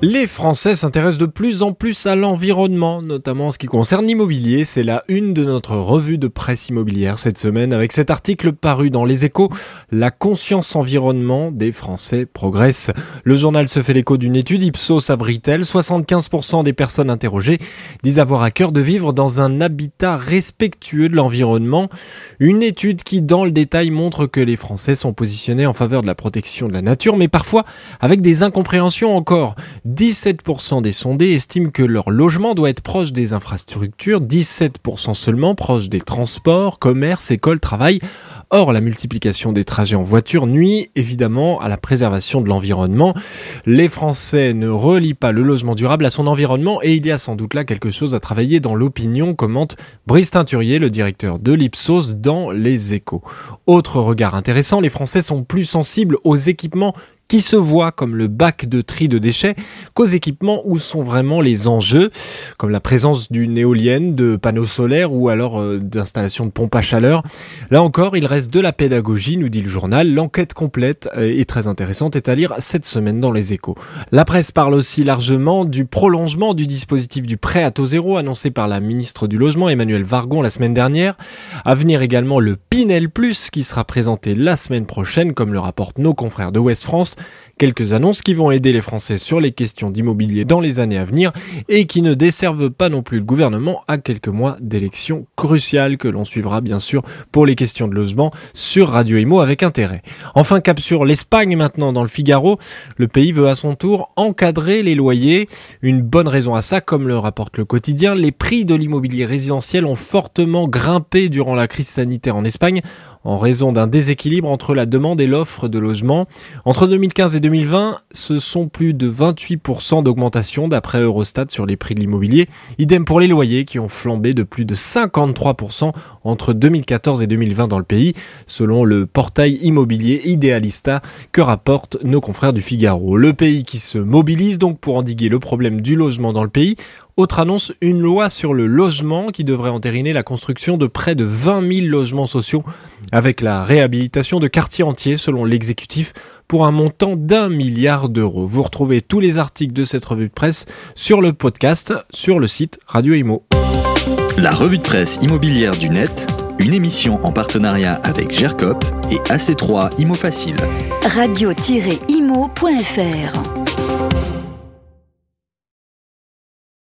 Les Français s'intéressent de plus en plus à l'environnement, notamment en ce qui concerne l'immobilier. C'est la une de notre revue de presse immobilière cette semaine avec cet article paru dans Les Échos. La conscience environnement des Français progresse. Le journal se fait l'écho d'une étude Ipsos à Britel. 75% des personnes interrogées disent avoir à cœur de vivre dans un habitat respectueux de l'environnement. Une étude qui, dans le détail, montre que les Français sont positionnés en faveur de la protection de la nature, mais parfois avec des incompréhensions encore. 17% des sondés estiment que leur logement doit être proche des infrastructures, 17% seulement proche des transports, commerces, écoles, travail. Or, la multiplication des trajets en voiture nuit évidemment à la préservation de l'environnement. Les Français ne relient pas le logement durable à son environnement et il y a sans doute là quelque chose à travailler dans l'opinion, commente Brice Teinturier, le directeur de l'Ipsos dans Les Échos. Autre regard intéressant, les Français sont plus sensibles aux équipements qui se voit comme le bac de tri de déchets qu'aux équipements où sont vraiment les enjeux, comme la présence d'une éolienne, de panneaux solaires ou alors euh, d'installations de pompes à chaleur. Là encore, il reste de la pédagogie, nous dit le journal. L'enquête complète euh, et très intéressante est à lire cette semaine dans les échos. La presse parle aussi largement du prolongement du dispositif du prêt à taux zéro annoncé par la ministre du Logement Emmanuel Vargon la semaine dernière. À venir également le Pinel Plus qui sera présenté la semaine prochaine comme le rapportent nos confrères de West France. Quelques annonces qui vont aider les Français sur les questions d'immobilier dans les années à venir et qui ne desservent pas non plus le gouvernement à quelques mois d'élections cruciales que l'on suivra bien sûr pour les questions de logement sur Radio Imo avec intérêt. Enfin cap sur l'Espagne maintenant dans le Figaro. Le pays veut à son tour encadrer les loyers. Une bonne raison à ça comme le rapporte le quotidien. Les prix de l'immobilier résidentiel ont fortement grimpé durant la crise sanitaire en Espagne en raison d'un déséquilibre entre la demande et l'offre de logement. Entre 2015 et 2020, ce sont plus de 28% d'augmentation d'après Eurostat sur les prix de l'immobilier. Idem pour les loyers qui ont flambé de plus de 53% entre 2014 et 2020 dans le pays, selon le portail immobilier Idealista que rapportent nos confrères du Figaro. Le pays qui se mobilise donc pour endiguer le problème du logement dans le pays autre annonce, une loi sur le logement qui devrait entériner la construction de près de 20 000 logements sociaux avec la réhabilitation de quartiers entiers selon l'exécutif pour un montant d'un milliard d'euros. Vous retrouvez tous les articles de cette revue de presse sur le podcast sur le site Radio Imo. La revue de presse immobilière du net, une émission en partenariat avec GERCOP et AC3 Imo Facile. Radio-imo.fr